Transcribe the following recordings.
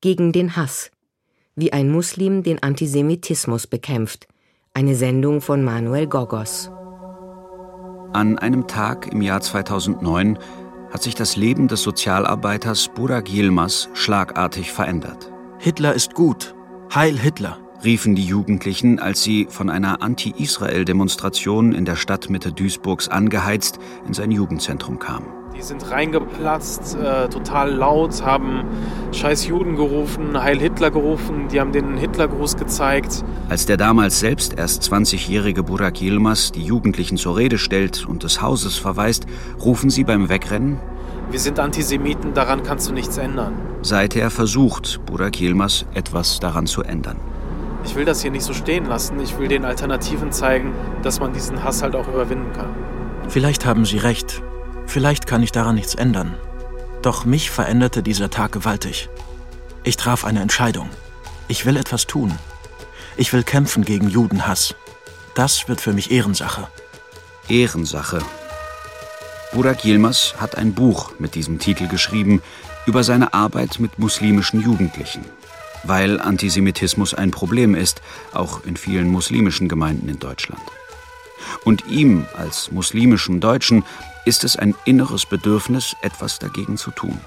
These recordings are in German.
Gegen den Hass. Wie ein Muslim den Antisemitismus bekämpft. Eine Sendung von Manuel Gogos. An einem Tag im Jahr 2009 hat sich das Leben des Sozialarbeiters Burak Yilmaz schlagartig verändert. Hitler ist gut. Heil Hitler riefen die Jugendlichen, als sie von einer Anti-Israel-Demonstration in der Stadtmitte Duisburgs angeheizt in sein Jugendzentrum kamen. Die sind reingeplatzt, äh, total laut, haben Scheiß Juden gerufen, Heil Hitler gerufen, die haben den Hitlergruß gezeigt. Als der damals selbst erst 20-jährige Burak Yilmaz die Jugendlichen zur Rede stellt und des Hauses verweist, rufen sie beim Wegrennen wir sind Antisemiten, daran kannst du nichts ändern. Seither versucht Burak Yilmaz etwas daran zu ändern. Ich will das hier nicht so stehen lassen. Ich will den Alternativen zeigen, dass man diesen Hass halt auch überwinden kann. Vielleicht haben Sie recht. Vielleicht kann ich daran nichts ändern. Doch mich veränderte dieser Tag gewaltig. Ich traf eine Entscheidung. Ich will etwas tun. Ich will kämpfen gegen Judenhass. Das wird für mich Ehrensache. Ehrensache. Burak Yilmaz hat ein Buch mit diesem Titel geschrieben über seine Arbeit mit muslimischen Jugendlichen weil Antisemitismus ein Problem ist, auch in vielen muslimischen Gemeinden in Deutschland. Und ihm als muslimischem Deutschen ist es ein inneres Bedürfnis, etwas dagegen zu tun.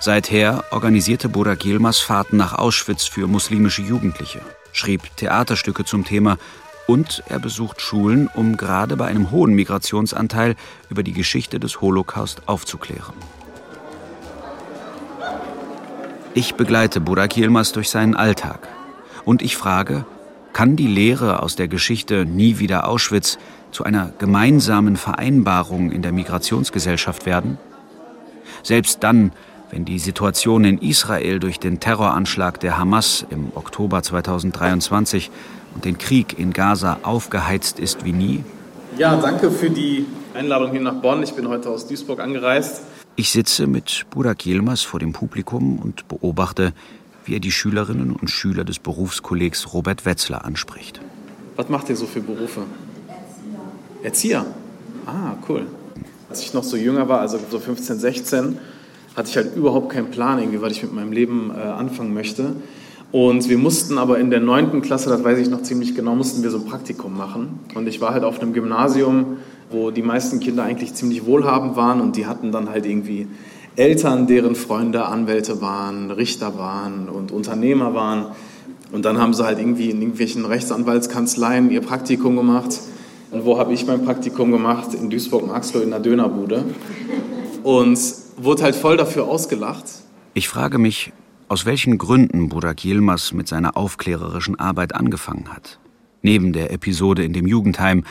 Seither organisierte Burak Yilmaz Fahrten nach Auschwitz für muslimische Jugendliche, schrieb Theaterstücke zum Thema und er besucht Schulen, um gerade bei einem hohen Migrationsanteil über die Geschichte des Holocaust aufzuklären. Ich begleite Burak Yilmaz durch seinen Alltag. Und ich frage, kann die Lehre aus der Geschichte Nie wieder Auschwitz zu einer gemeinsamen Vereinbarung in der Migrationsgesellschaft werden? Selbst dann, wenn die Situation in Israel durch den Terroranschlag der Hamas im Oktober 2023 und den Krieg in Gaza aufgeheizt ist wie nie? Ja, danke für die Einladung hier nach Bonn. Ich bin heute aus Duisburg angereist. Ich sitze mit Burak Yilmaz vor dem Publikum und beobachte, wie er die Schülerinnen und Schüler des Berufskollegs Robert Wetzler anspricht. Was macht ihr so für Berufe? Erzieher. Ah, cool. Als ich noch so jünger war, also so 15, 16, hatte ich halt überhaupt keinen Plan, irgendwie, was ich mit meinem Leben äh, anfangen möchte. Und wir mussten aber in der neunten Klasse, das weiß ich noch ziemlich genau, mussten wir so ein Praktikum machen. Und ich war halt auf einem Gymnasium, wo die meisten Kinder eigentlich ziemlich wohlhabend waren und die hatten dann halt irgendwie Eltern, deren Freunde Anwälte waren, Richter waren und Unternehmer waren. Und dann haben sie halt irgendwie in irgendwelchen Rechtsanwaltskanzleien ihr Praktikum gemacht. Und wo habe ich mein Praktikum gemacht? In Duisburg-Marxloh in der Dönerbude. Und wurde halt voll dafür ausgelacht. Ich frage mich, aus welchen Gründen Burak Yilmaz mit seiner aufklärerischen Arbeit angefangen hat. Neben der Episode in dem Jugendheim,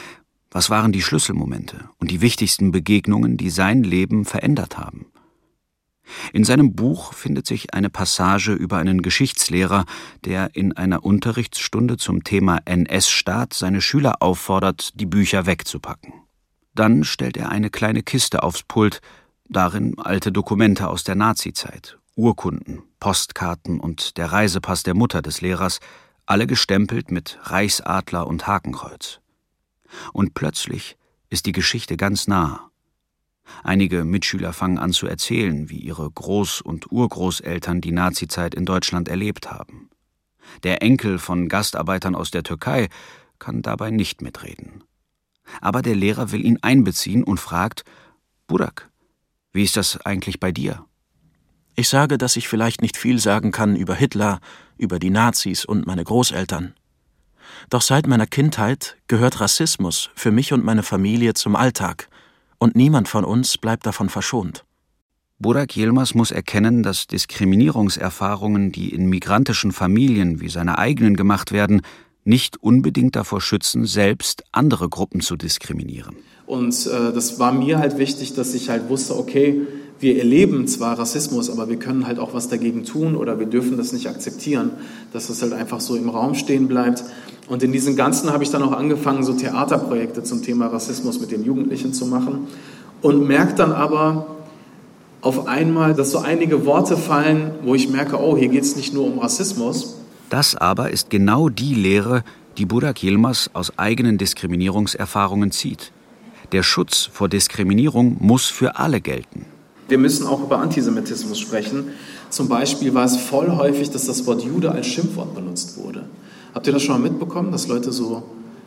was waren die Schlüsselmomente und die wichtigsten Begegnungen, die sein Leben verändert haben? In seinem Buch findet sich eine Passage über einen Geschichtslehrer, der in einer Unterrichtsstunde zum Thema NS-Staat seine Schüler auffordert, die Bücher wegzupacken. Dann stellt er eine kleine Kiste aufs Pult, darin alte Dokumente aus der Nazizeit, Urkunden, Postkarten und der Reisepass der Mutter des Lehrers, alle gestempelt mit Reichsadler und Hakenkreuz. Und plötzlich ist die Geschichte ganz nah. Einige Mitschüler fangen an zu erzählen, wie ihre Groß- und Urgroßeltern die Nazizeit in Deutschland erlebt haben. Der Enkel von Gastarbeitern aus der Türkei kann dabei nicht mitreden. Aber der Lehrer will ihn einbeziehen und fragt, Burak, wie ist das eigentlich bei dir? Ich sage, dass ich vielleicht nicht viel sagen kann über Hitler, über die Nazis und meine Großeltern. Doch seit meiner Kindheit gehört Rassismus für mich und meine Familie zum Alltag, und niemand von uns bleibt davon verschont. Burak Yilmaz muss erkennen, dass Diskriminierungserfahrungen, die in migrantischen Familien wie seine eigenen gemacht werden, nicht unbedingt davor schützen, selbst andere Gruppen zu diskriminieren. Und äh, das war mir halt wichtig, dass ich halt wusste, okay, wir erleben zwar Rassismus, aber wir können halt auch was dagegen tun oder wir dürfen das nicht akzeptieren, dass das halt einfach so im Raum stehen bleibt. Und in diesem Ganzen habe ich dann auch angefangen, so Theaterprojekte zum Thema Rassismus mit den Jugendlichen zu machen und merke dann aber auf einmal, dass so einige Worte fallen, wo ich merke, oh, hier geht es nicht nur um Rassismus. Das aber ist genau die Lehre, die Burak Yilmaz aus eigenen Diskriminierungserfahrungen zieht. Der Schutz vor Diskriminierung muss für alle gelten. Wir müssen auch über Antisemitismus sprechen. zum Beispiel war es voll häufig, dass das Wort Jude als Schimpfwort benutzt wurde. Habt ihr das schon mal mitbekommen, dass Leute so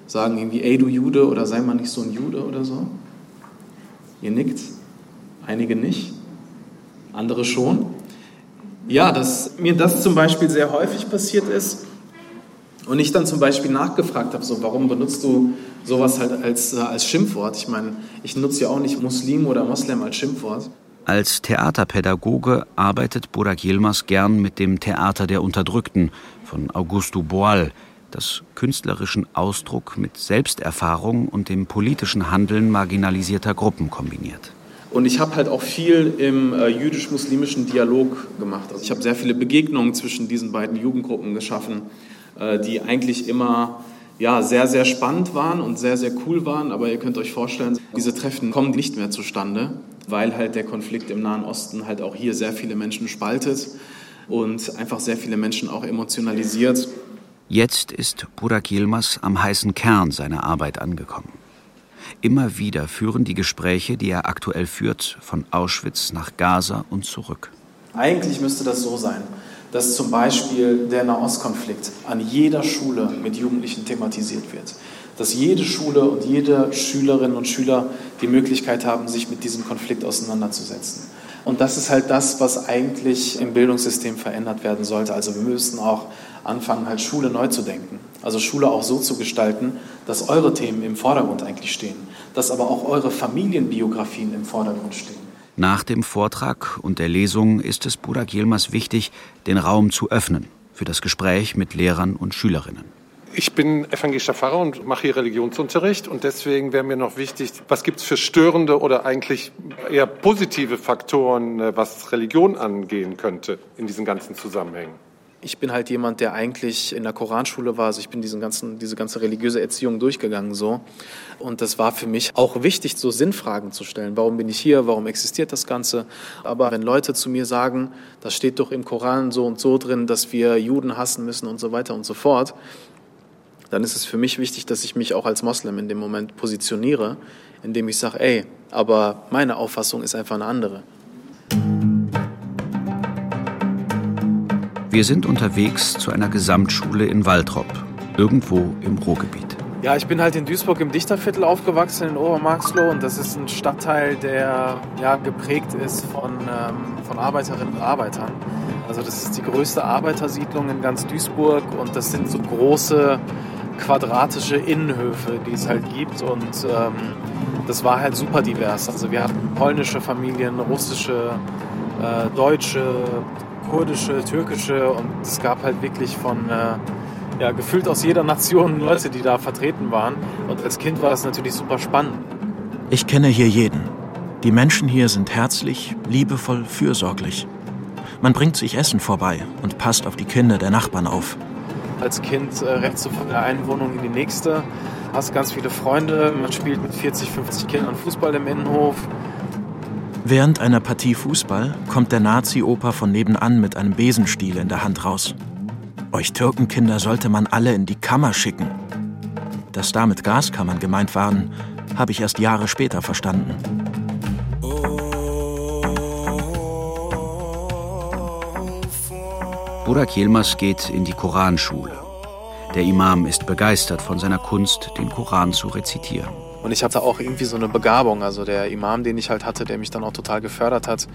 sagen irgendwie, ey du Jude oder sei mal nicht so ein Jude oder so? Ihr nickt, einige nicht, andere schon. Ja, dass mir das zum Beispiel sehr häufig passiert ist und ich dann zum Beispiel nachgefragt habe, so, warum benutzt du sowas halt als, äh, als Schimpfwort? Ich meine, ich nutze ja auch nicht Muslim oder Moslem als Schimpfwort. Als Theaterpädagoge arbeitet Burak Yilmaz gern mit dem Theater der Unterdrückten von Augusto Boal, das künstlerischen Ausdruck mit Selbsterfahrung und dem politischen Handeln marginalisierter Gruppen kombiniert. Und ich habe halt auch viel im äh, jüdisch-muslimischen Dialog gemacht. Also ich habe sehr viele Begegnungen zwischen diesen beiden Jugendgruppen geschaffen, äh, die eigentlich immer ja, sehr, sehr spannend waren und sehr, sehr cool waren. Aber ihr könnt euch vorstellen, diese Treffen kommen nicht mehr zustande, weil halt der Konflikt im Nahen Osten halt auch hier sehr viele Menschen spaltet und einfach sehr viele Menschen auch emotionalisiert. Jetzt ist Burak Yilmaz am heißen Kern seiner Arbeit angekommen. Immer wieder führen die Gespräche, die er aktuell führt, von Auschwitz nach Gaza und zurück. Eigentlich müsste das so sein, dass zum Beispiel der Nahostkonflikt an jeder Schule mit Jugendlichen thematisiert wird. Dass jede Schule und jede Schülerin und Schüler die Möglichkeit haben, sich mit diesem Konflikt auseinanderzusetzen. Und das ist halt das, was eigentlich im Bildungssystem verändert werden sollte. Also wir müssen auch anfangen, halt Schule neu zu denken. Also Schule auch so zu gestalten, dass eure Themen im Vordergrund eigentlich stehen, dass aber auch eure Familienbiografien im Vordergrund stehen. Nach dem Vortrag und der Lesung ist es Burak Yilmaz wichtig, den Raum zu öffnen für das Gespräch mit Lehrern und Schülerinnen. Ich bin evangelischer Pfarrer und mache hier Religionsunterricht und deswegen wäre mir noch wichtig, was gibt es für störende oder eigentlich eher positive Faktoren, äh, was Religion angehen könnte in diesen ganzen Zusammenhängen? Ich bin halt jemand, der eigentlich in der Koranschule war, also ich bin diesen ganzen, diese ganze religiöse Erziehung durchgegangen so. Und das war für mich auch wichtig, so Sinnfragen zu stellen. Warum bin ich hier? Warum existiert das Ganze? Aber wenn Leute zu mir sagen, das steht doch im Koran so und so drin, dass wir Juden hassen müssen und so weiter und so fort, dann ist es für mich wichtig, dass ich mich auch als Moslem in dem Moment positioniere, indem ich sage, ey, aber meine Auffassung ist einfach eine andere. Wir sind unterwegs zu einer Gesamtschule in Waltrop, irgendwo im Ruhrgebiet. Ja, ich bin halt in Duisburg im Dichterviertel aufgewachsen, in Obermarxloh. Und das ist ein Stadtteil, der ja, geprägt ist von, ähm, von Arbeiterinnen und Arbeitern. Also das ist die größte Arbeitersiedlung in ganz Duisburg. Und das sind so große quadratische Innenhöfe, die es halt gibt. Und ähm, das war halt super divers. Also wir hatten polnische Familien, russische, äh, deutsche, kurdische, türkische und es gab halt wirklich von äh, ja, gefühlt aus jeder Nation Leute, die da vertreten waren. Und als Kind war das natürlich super spannend. Ich kenne hier jeden. Die Menschen hier sind herzlich, liebevoll, fürsorglich. Man bringt sich Essen vorbei und passt auf die Kinder der Nachbarn auf als Kind äh, rennst du von der einen Wohnung in die nächste, hast ganz viele Freunde, man spielt mit 40, 50 Kindern Fußball im Innenhof. Während einer Partie Fußball kommt der Nazi-Opa von nebenan mit einem Besenstiel in der Hand raus. Euch Türkenkinder sollte man alle in die Kammer schicken. Dass da mit Gaskammern gemeint waren, habe ich erst Jahre später verstanden. Burak Yilmaz geht in die Koranschule. Der Imam ist begeistert von seiner Kunst, den Koran zu rezitieren. Und ich hatte auch irgendwie so eine Begabung. Also der Imam, den ich halt hatte, der mich dann auch total gefördert hat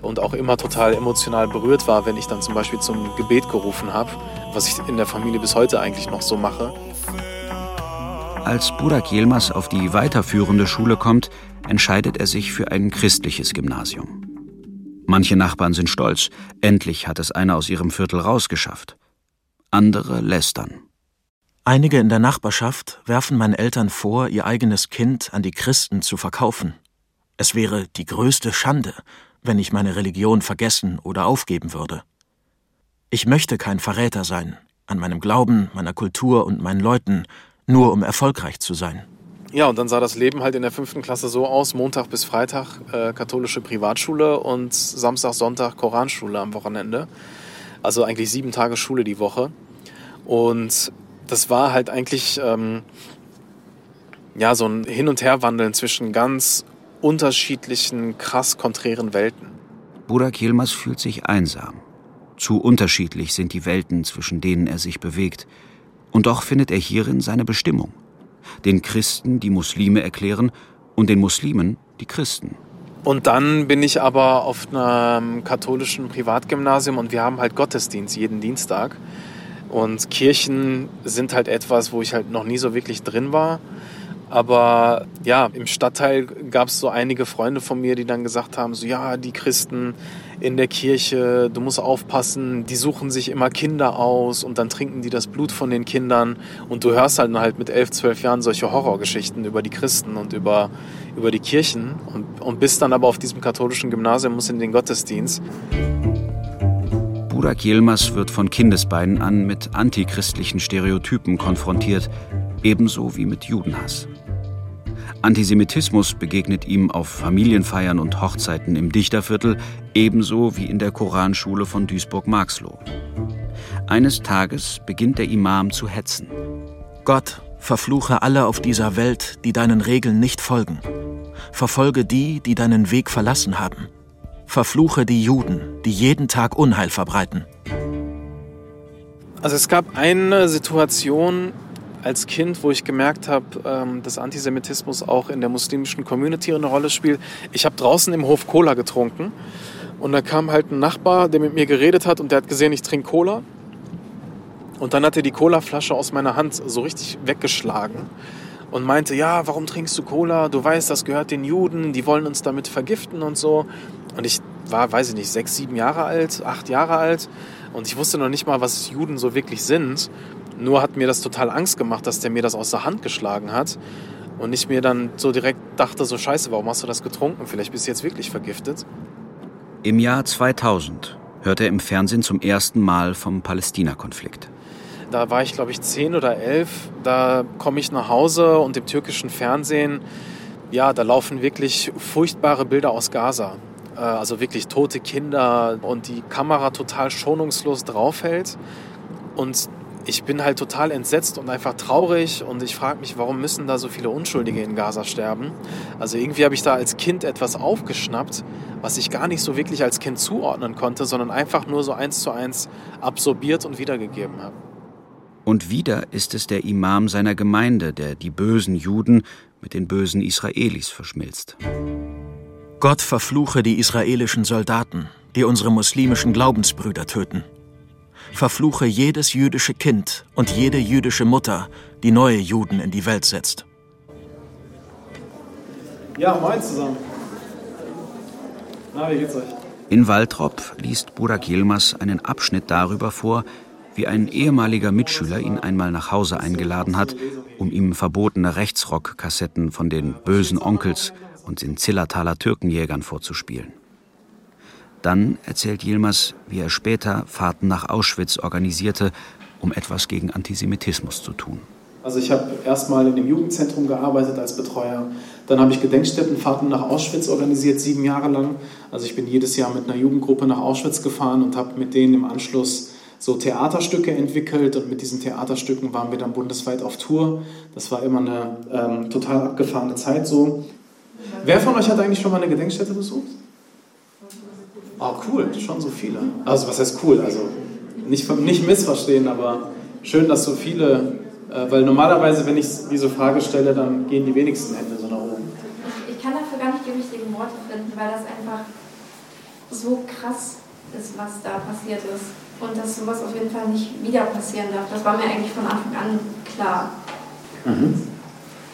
und auch immer total emotional berührt war, wenn ich dann zum Beispiel zum Gebet gerufen habe, was ich in der Familie bis heute eigentlich noch so mache. Als Burak Yilmaz auf die weiterführende Schule kommt, entscheidet er sich für ein christliches Gymnasium. Manche Nachbarn sind stolz, endlich hat es einer aus ihrem Viertel rausgeschafft. Andere lästern. Einige in der Nachbarschaft werfen meinen Eltern vor, ihr eigenes Kind an die Christen zu verkaufen. Es wäre die größte Schande, wenn ich meine Religion vergessen oder aufgeben würde. Ich möchte kein Verräter sein, an meinem Glauben, meiner Kultur und meinen Leuten, nur um erfolgreich zu sein. Ja, und dann sah das Leben halt in der fünften Klasse so aus: Montag bis Freitag äh, katholische Privatschule und Samstag, Sonntag Koranschule am Wochenende. Also eigentlich sieben Tage Schule die Woche. Und das war halt eigentlich ähm, ja so ein Hin- und Herwandeln zwischen ganz unterschiedlichen, krass konträren Welten. Burak Yilmaz fühlt sich einsam. Zu unterschiedlich sind die Welten, zwischen denen er sich bewegt. Und doch findet er hierin seine Bestimmung. Den Christen die Muslime erklären und den Muslimen die Christen. Und dann bin ich aber auf einem katholischen Privatgymnasium und wir haben halt Gottesdienst jeden Dienstag. Und Kirchen sind halt etwas, wo ich halt noch nie so wirklich drin war. Aber ja, im Stadtteil gab es so einige Freunde von mir, die dann gesagt haben, so ja, die Christen in der Kirche, du musst aufpassen, die suchen sich immer Kinder aus und dann trinken die das Blut von den Kindern. Und du hörst halt, halt mit elf, zwölf Jahren solche Horrorgeschichten über die Christen und über, über die Kirchen und, und bist dann aber auf diesem katholischen Gymnasium, musst in den Gottesdienst. Burak Yilmaz wird von Kindesbeinen an mit antichristlichen Stereotypen konfrontiert, ebenso wie mit Judenhass. Antisemitismus begegnet ihm auf Familienfeiern und Hochzeiten im Dichterviertel, ebenso wie in der Koranschule von Duisburg-Marxloh. Eines Tages beginnt der Imam zu hetzen. Gott, verfluche alle auf dieser Welt, die deinen Regeln nicht folgen. Verfolge die, die deinen Weg verlassen haben. Verfluche die Juden, die jeden Tag Unheil verbreiten. Also es gab eine Situation, als Kind, wo ich gemerkt habe, ähm, dass Antisemitismus auch in der muslimischen Community eine Rolle spielt. Ich habe draußen im Hof Cola getrunken und da kam halt ein Nachbar, der mit mir geredet hat und der hat gesehen, ich trinke Cola. Und dann hat er die Colaflasche aus meiner Hand so richtig weggeschlagen und meinte, ja, warum trinkst du Cola? Du weißt, das gehört den Juden, die wollen uns damit vergiften und so. Und ich war, weiß ich nicht, sechs, sieben Jahre alt, acht Jahre alt und ich wusste noch nicht mal, was Juden so wirklich sind. Nur hat mir das total Angst gemacht, dass der mir das aus der Hand geschlagen hat. Und ich mir dann so direkt dachte, so scheiße, warum hast du das getrunken? Vielleicht bist du jetzt wirklich vergiftet. Im Jahr 2000 hört er im Fernsehen zum ersten Mal vom Palästina-Konflikt. Da war ich, glaube ich, zehn oder elf. Da komme ich nach Hause und im türkischen Fernsehen, ja, da laufen wirklich furchtbare Bilder aus Gaza. Äh, also wirklich tote Kinder und die Kamera total schonungslos draufhält. Und ich bin halt total entsetzt und einfach traurig und ich frage mich, warum müssen da so viele Unschuldige in Gaza sterben? Also irgendwie habe ich da als Kind etwas aufgeschnappt, was ich gar nicht so wirklich als Kind zuordnen konnte, sondern einfach nur so eins zu eins absorbiert und wiedergegeben habe. Und wieder ist es der Imam seiner Gemeinde, der die bösen Juden mit den bösen Israelis verschmilzt. Gott verfluche die israelischen Soldaten, die unsere muslimischen Glaubensbrüder töten verfluche jedes jüdische Kind und jede jüdische Mutter, die neue Juden in die Welt setzt. Ja, moin zusammen. Na, wie geht's euch? In Waltrop liest Burak Yilmaz einen Abschnitt darüber vor, wie ein ehemaliger Mitschüler ihn einmal nach Hause eingeladen hat, um ihm verbotene Rechtsrock-Kassetten von den bösen Onkels und den Zillertaler Türkenjägern vorzuspielen. Dann erzählt Yilmaz, wie er später Fahrten nach Auschwitz organisierte, um etwas gegen Antisemitismus zu tun. Also ich habe erstmal in dem Jugendzentrum gearbeitet als Betreuer. Dann habe ich Gedenkstättenfahrten nach Auschwitz organisiert, sieben Jahre lang. Also ich bin jedes Jahr mit einer Jugendgruppe nach Auschwitz gefahren und habe mit denen im Anschluss so Theaterstücke entwickelt und mit diesen Theaterstücken waren wir dann bundesweit auf Tour. Das war immer eine ähm, total abgefahrene Zeit so. Wer von euch hat eigentlich schon mal eine Gedenkstätte besucht? Oh, cool, schon so viele. Also, was heißt cool? Also, nicht, nicht missverstehen, aber schön, dass so viele, äh, weil normalerweise, wenn ich diese Frage stelle, dann gehen die wenigsten Hände so nach oben. Ich, kann dafür gar nicht die richtigen Worte finden, weil das einfach so krass ist, was da passiert ist. Und dass sowas auf jeden Fall nicht wieder passieren darf. Das war mir eigentlich von Anfang an klar. Mhm.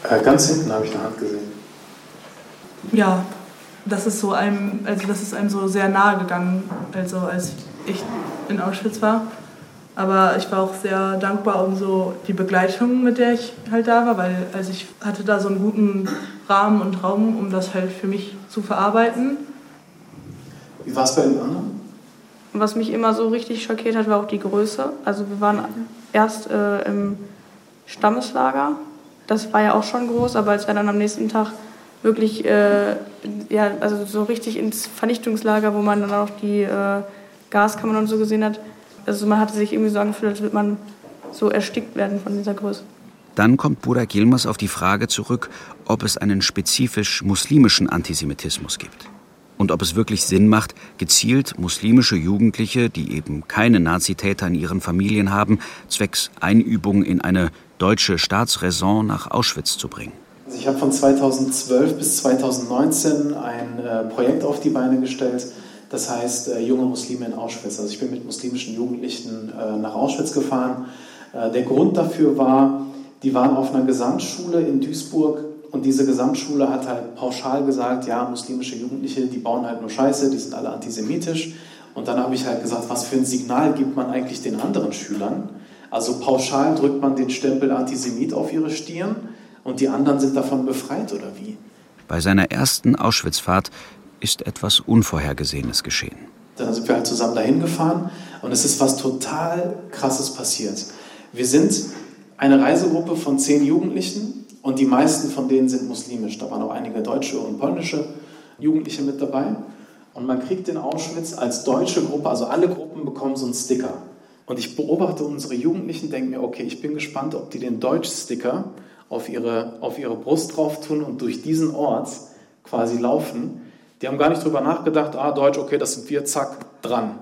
Äh, ganz hinten habe ich eine Hand gesehen. Ja, das ist so einem, also das ist einem so sehr nahe gegangen, also als ich in Auschwitz war. Aber ich war auch sehr dankbar um so die Begleitung, mit der ich halt da war, weil also ich hatte da so einen guten Rahmen und Raum, um das halt für mich zu verarbeiten. Wie war es bei den anderen? Was mich immer so richtig schockiert hat, war auch die Größe. Also wir waren erst äh, im Stammeslager. Das war ja auch schon groß, aber als wir dann am nächsten Tag wirklich äh, ja, also so richtig ins Vernichtungslager, wo man dann auch die äh, Gaskammern und so gesehen hat. Also man hatte sich irgendwie so angefühlt, als würde man so erstickt werden von dieser Größe. Dann kommt Burak Yilmaz auf die Frage zurück, ob es einen spezifisch muslimischen Antisemitismus gibt. und ob es wirklich Sinn macht, gezielt muslimische Jugendliche, die eben keine Nazitäter in ihren Familien haben, zwecks Einübung in eine deutsche Staatsräson nach Auschwitz zu bringen. Also ich habe von 2012 bis 2019 ein äh, Projekt auf die Beine gestellt, das heißt äh, junge Muslime in Auschwitz. Also ich bin mit muslimischen Jugendlichen äh, nach Auschwitz gefahren. Äh, der Grund dafür war, die waren auf einer Gesamtschule in Duisburg und diese Gesamtschule hat halt pauschal gesagt, ja, muslimische Jugendliche, die bauen halt nur Scheiße, die sind alle antisemitisch. Und dann habe ich halt gesagt, was für ein Signal gibt man eigentlich den anderen Schülern? Also pauschal drückt man den Stempel Antisemit auf ihre Stirn und die anderen sind davon befreit oder wie? Bei seiner ersten Auschwitzfahrt ist etwas Unvorhergesehenes geschehen. Dann sind wir halt zusammen dahin gefahren und es ist was total Krasses passiert. Wir sind eine Reisegruppe von zehn Jugendlichen und die meisten von denen sind muslimisch. Da waren auch einige deutsche und polnische Jugendliche mit dabei. Und man kriegt in Auschwitz als deutsche Gruppe, also alle Gruppen bekommen so einen Sticker. Und ich beobachte unsere Jugendlichen, denke mir, okay, ich bin gespannt, ob die den Deutsch-Sticker auf ihre, auf ihre Brust drauf tun und durch diesen Ort quasi laufen. Die haben gar nicht drüber nachgedacht, ah, Deutsch, okay, das sind wir, zack, dran.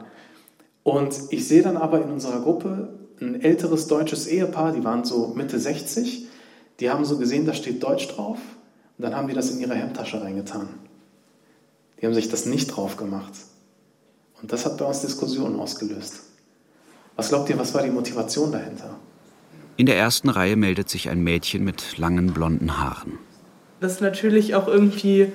Und ich sehe dann aber in unserer Gruppe ein älteres deutsches Ehepaar, die waren so Mitte 60, die haben so gesehen, da steht Deutsch drauf und dann haben die das in ihre Hemdtasche reingetan. Die haben sich das nicht drauf gemacht. Und das hat bei uns Diskussionen ausgelöst. Was glaubt ihr, was war die Motivation dahinter? In der ersten Reihe meldet sich ein Mädchen mit langen blonden Haaren. Das ist natürlich auch irgendwie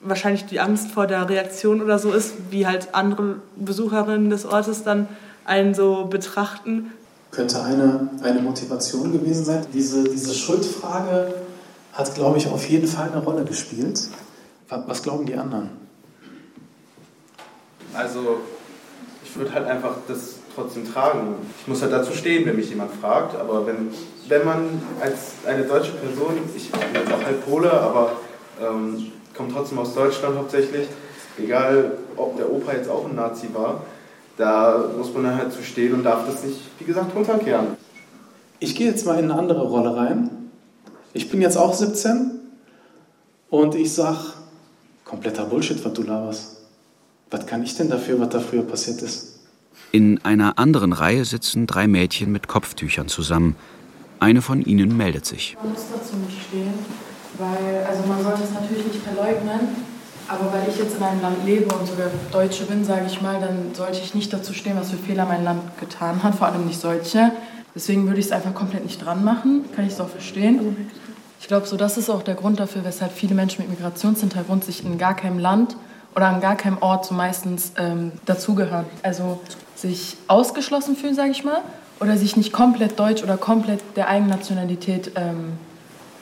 wahrscheinlich die Angst vor der Reaktion oder so ist, wie halt andere Besucherinnen des Ortes dann einen so betrachten. Könnte eine, eine Motivation gewesen sein. Diese, diese Schuldfrage hat, glaube ich, auf jeden Fall eine Rolle gespielt. Was glauben die anderen? Also, ich würde halt einfach das trotzdem tragen. Ich muss halt dazu stehen, wenn mich jemand fragt. Aber wenn, wenn man als eine deutsche Person, ich bin jetzt auch halb Pole, aber ähm, komme trotzdem aus Deutschland hauptsächlich, egal ob der Opa jetzt auch ein Nazi war, da muss man halt zu stehen und darf das nicht, wie gesagt, runterkehren. Ich gehe jetzt mal in eine andere Rolle rein. Ich bin jetzt auch 17 und ich sage, kompletter Bullshit, was du laberst. Was kann ich denn dafür, was da früher passiert ist? In einer anderen Reihe sitzen drei Mädchen mit Kopftüchern zusammen. Eine von ihnen meldet sich. Man muss dazu nicht stehen, weil, also man sollte es natürlich nicht verleugnen, aber weil ich jetzt in einem Land lebe und sogar Deutsche bin, sage ich mal, dann sollte ich nicht dazu stehen, was für Fehler mein Land getan hat, vor allem nicht solche. Deswegen würde ich es einfach komplett nicht dran machen, kann ich es auch verstehen. Ich glaube, so das ist auch der Grund dafür, weshalb viele Menschen mit Migrationshintergrund sich in gar keinem Land oder an gar keinem Ort so meistens ähm, dazugehören. Also sich ausgeschlossen fühlen, sage ich mal, oder sich nicht komplett deutsch oder komplett der eigenen Nationalität ähm,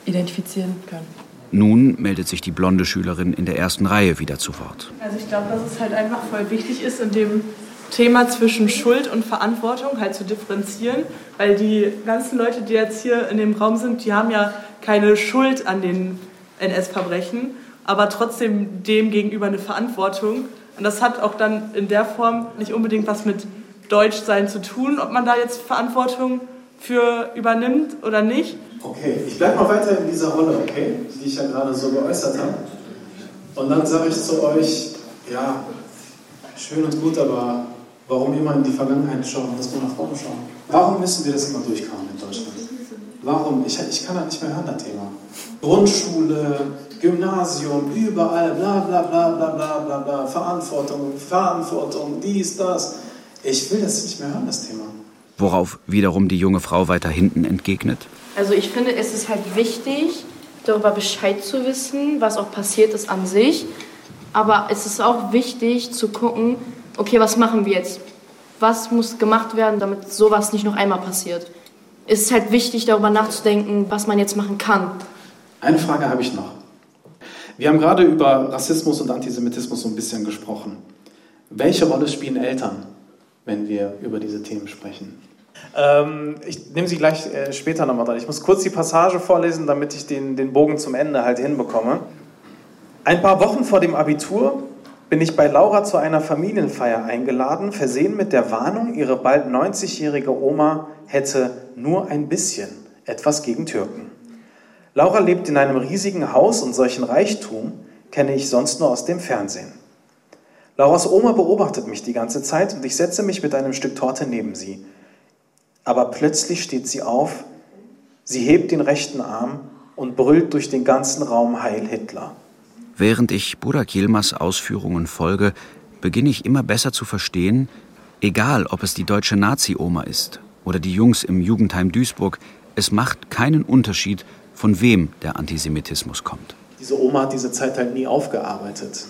identifizieren können. Nun meldet sich die blonde Schülerin in der ersten Reihe wieder zu Wort. Also ich glaube, dass es halt einfach voll wichtig ist, in dem Thema zwischen Schuld und Verantwortung halt zu differenzieren, weil die ganzen Leute, die jetzt hier in dem Raum sind, die haben ja keine Schuld an den NS-Verbrechen, aber trotzdem dem gegenüber eine Verantwortung. Und das hat auch dann in der Form nicht unbedingt was mit Deutschsein zu tun, ob man da jetzt Verantwortung für übernimmt oder nicht. Okay, ich bleibe mal weiter in dieser Rolle, okay, die ich ja gerade so geäußert habe. Und dann sage ich zu euch, ja, schön und gut, aber warum immer in die Vergangenheit schauen, dass wir nach vorne schauen? Warum müssen wir das immer durchkauen in Deutschland? Warum? Ich, ich kann das nicht mehr hören, das Thema. Grundschule, Gymnasium, überall, bla bla bla bla bla bla bla, Verantwortung, Verantwortung, dies, das. Ich will das nicht mehr hören, das Thema. Worauf wiederum die junge Frau weiter hinten entgegnet. Also ich finde, es ist halt wichtig, darüber Bescheid zu wissen, was auch passiert ist an sich. Aber es ist auch wichtig zu gucken, okay, was machen wir jetzt? Was muss gemacht werden, damit sowas nicht noch einmal passiert? Es ist halt wichtig, darüber nachzudenken, was man jetzt machen kann. Eine Frage habe ich noch. Wir haben gerade über Rassismus und Antisemitismus so ein bisschen gesprochen. Welche Rolle spielen Eltern, wenn wir über diese Themen sprechen? Ähm, ich nehme sie gleich äh, später nochmal dran. Ich muss kurz die Passage vorlesen, damit ich den, den Bogen zum Ende halt hinbekomme. Ein paar Wochen vor dem Abitur bin ich bei Laura zu einer Familienfeier eingeladen, versehen mit der Warnung, ihre bald 90-jährige Oma hätte nur ein bisschen etwas gegen Türken. Laura lebt in einem riesigen Haus und solchen Reichtum kenne ich sonst nur aus dem Fernsehen. Lauras Oma beobachtet mich die ganze Zeit und ich setze mich mit einem Stück Torte neben sie. Aber plötzlich steht sie auf, sie hebt den rechten Arm und brüllt durch den ganzen Raum Heil Hitler. Während ich Burak Yilmaz Ausführungen folge, beginne ich immer besser zu verstehen, egal ob es die deutsche Nazi-Oma ist oder die Jungs im Jugendheim Duisburg, es macht keinen Unterschied, von wem der Antisemitismus kommt. Diese Oma hat diese Zeit halt nie aufgearbeitet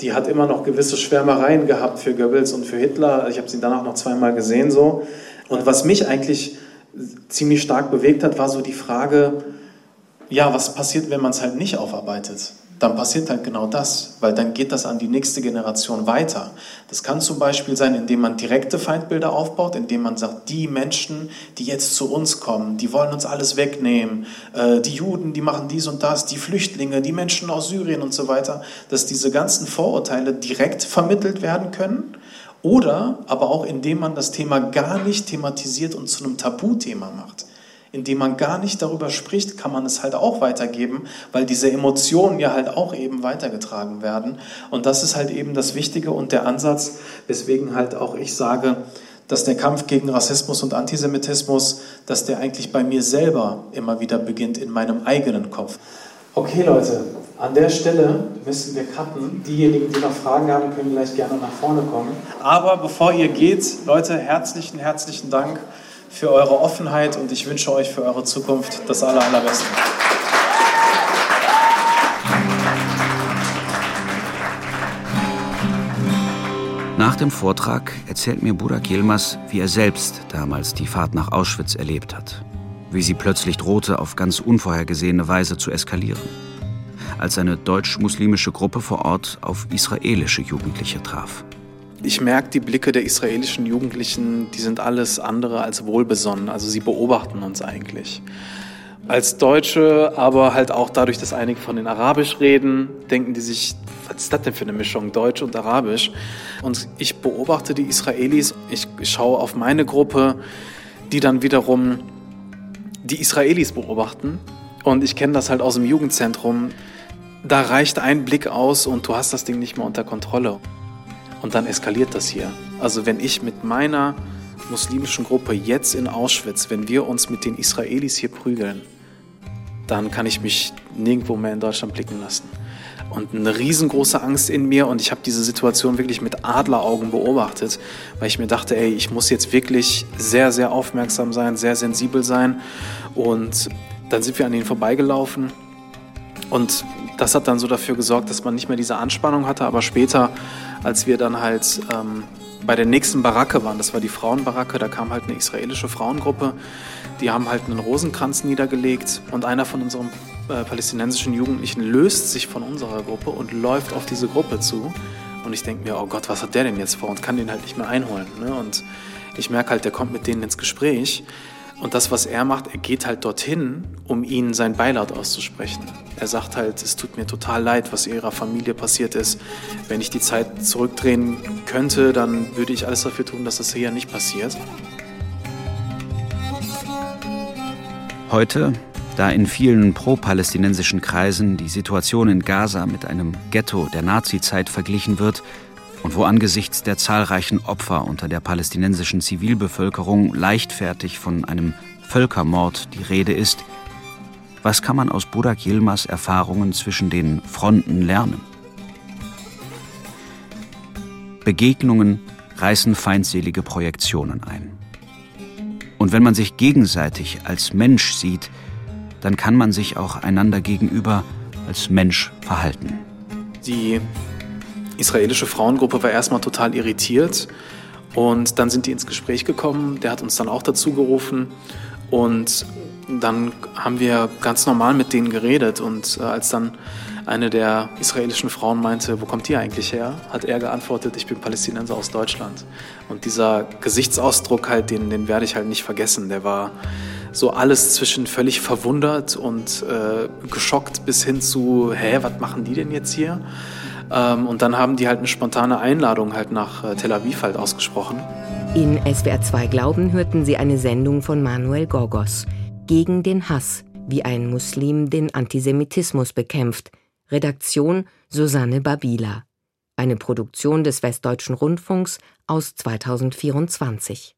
die hat immer noch gewisse Schwärmereien gehabt für Goebbels und für Hitler. Ich habe sie danach noch zweimal gesehen so. Und was mich eigentlich ziemlich stark bewegt hat, war so die Frage, ja, was passiert, wenn man es halt nicht aufarbeitet? Dann passiert halt genau das, weil dann geht das an die nächste Generation weiter. Das kann zum Beispiel sein, indem man direkte Feindbilder aufbaut, indem man sagt, die Menschen, die jetzt zu uns kommen, die wollen uns alles wegnehmen, äh, die Juden, die machen dies und das, die Flüchtlinge, die Menschen aus Syrien und so weiter, dass diese ganzen Vorurteile direkt vermittelt werden können. Oder aber auch indem man das Thema gar nicht thematisiert und zu einem Tabuthema macht indem man gar nicht darüber spricht, kann man es halt auch weitergeben, weil diese Emotionen ja halt auch eben weitergetragen werden. Und das ist halt eben das Wichtige und der Ansatz, weswegen halt auch ich sage, dass der Kampf gegen Rassismus und Antisemitismus, dass der eigentlich bei mir selber immer wieder beginnt, in meinem eigenen Kopf. Okay Leute, an der Stelle müssen wir cutten. Diejenigen, die noch Fragen haben, können gleich gerne nach vorne kommen. Aber bevor ihr geht, Leute, herzlichen, herzlichen Dank für eure Offenheit und ich wünsche euch für eure Zukunft das Aller, Allerbeste. Nach dem Vortrag erzählt mir Burak Yilmaz, wie er selbst damals die Fahrt nach Auschwitz erlebt hat. Wie sie plötzlich drohte, auf ganz unvorhergesehene Weise zu eskalieren. Als eine deutsch-muslimische Gruppe vor Ort auf israelische Jugendliche traf ich merke die Blicke der israelischen Jugendlichen, die sind alles andere als wohlbesonnen. Also sie beobachten uns eigentlich. Als Deutsche, aber halt auch dadurch, dass einige von den Arabisch reden, denken die sich, was ist das denn für eine Mischung, Deutsch und Arabisch? Und ich beobachte die Israelis, ich schaue auf meine Gruppe, die dann wiederum die Israelis beobachten. Und ich kenne das halt aus dem Jugendzentrum. Da reicht ein Blick aus und du hast das Ding nicht mehr unter Kontrolle. Und dann eskaliert das hier. Also wenn ich mit meiner muslimischen Gruppe jetzt in Auschwitz, wenn wir uns mit den Israelis hier prügeln, dann kann ich mich nirgendwo mehr in Deutschland blicken lassen. Und eine riesengroße Angst in mir und ich habe diese Situation wirklich mit Adleraugen beobachtet, weil ich mir dachte, ey, ich muss jetzt wirklich sehr, sehr aufmerksam sein, sehr sensibel sein. Und dann sind wir an ihnen vorbeigelaufen und das hat dann so dafür gesorgt, dass man nicht mehr diese Anspannung hatte, aber später als wir dann halt ähm, bei der nächsten Baracke waren, das war die Frauenbaracke, da kam halt eine israelische Frauengruppe, die haben halt einen Rosenkranz niedergelegt und einer von unseren äh, palästinensischen Jugendlichen löst sich von unserer Gruppe und läuft auf diese Gruppe zu. Und ich denke mir, oh Gott, was hat der denn jetzt vor und kann den halt nicht mehr einholen. Ne? Und ich merke halt, der kommt mit denen ins Gespräch. Und das, was er macht, er geht halt dorthin, um ihnen sein Beileid auszusprechen. Er sagt halt, es tut mir total leid, was ihrer Familie passiert ist. Wenn ich die Zeit zurückdrehen könnte, dann würde ich alles dafür tun, dass das hier nicht passiert. Heute, da in vielen pro-palästinensischen Kreisen die Situation in Gaza mit einem Ghetto der Nazizeit verglichen wird, und wo angesichts der zahlreichen Opfer unter der palästinensischen Zivilbevölkerung leichtfertig von einem Völkermord die Rede ist, was kann man aus Burak Yilmaz Erfahrungen zwischen den Fronten lernen? Begegnungen reißen feindselige Projektionen ein. Und wenn man sich gegenseitig als Mensch sieht, dann kann man sich auch einander gegenüber als Mensch verhalten. Die israelische Frauengruppe war erstmal total irritiert und dann sind die ins Gespräch gekommen. Der hat uns dann auch dazu gerufen und dann haben wir ganz normal mit denen geredet und äh, als dann eine der israelischen Frauen meinte, wo kommt ihr eigentlich her, hat er geantwortet, ich bin Palästinenser aus Deutschland. Und dieser Gesichtsausdruck halt, den, den werde ich halt nicht vergessen. Der war so alles zwischen völlig verwundert und äh, geschockt bis hin zu, hä, was machen die denn jetzt hier? Ähm, und dann haben die halt eine spontane Einladung halt nach äh, Tel Aviv halt ausgesprochen. In SWR 2 Glauben hörten Sie eine Sendung von Manuel Gorgos gegen den Hass, wie ein Muslim den Antisemitismus bekämpft. Redaktion Susanne Babila. eine Produktion des Westdeutschen Rundfunks aus 2024.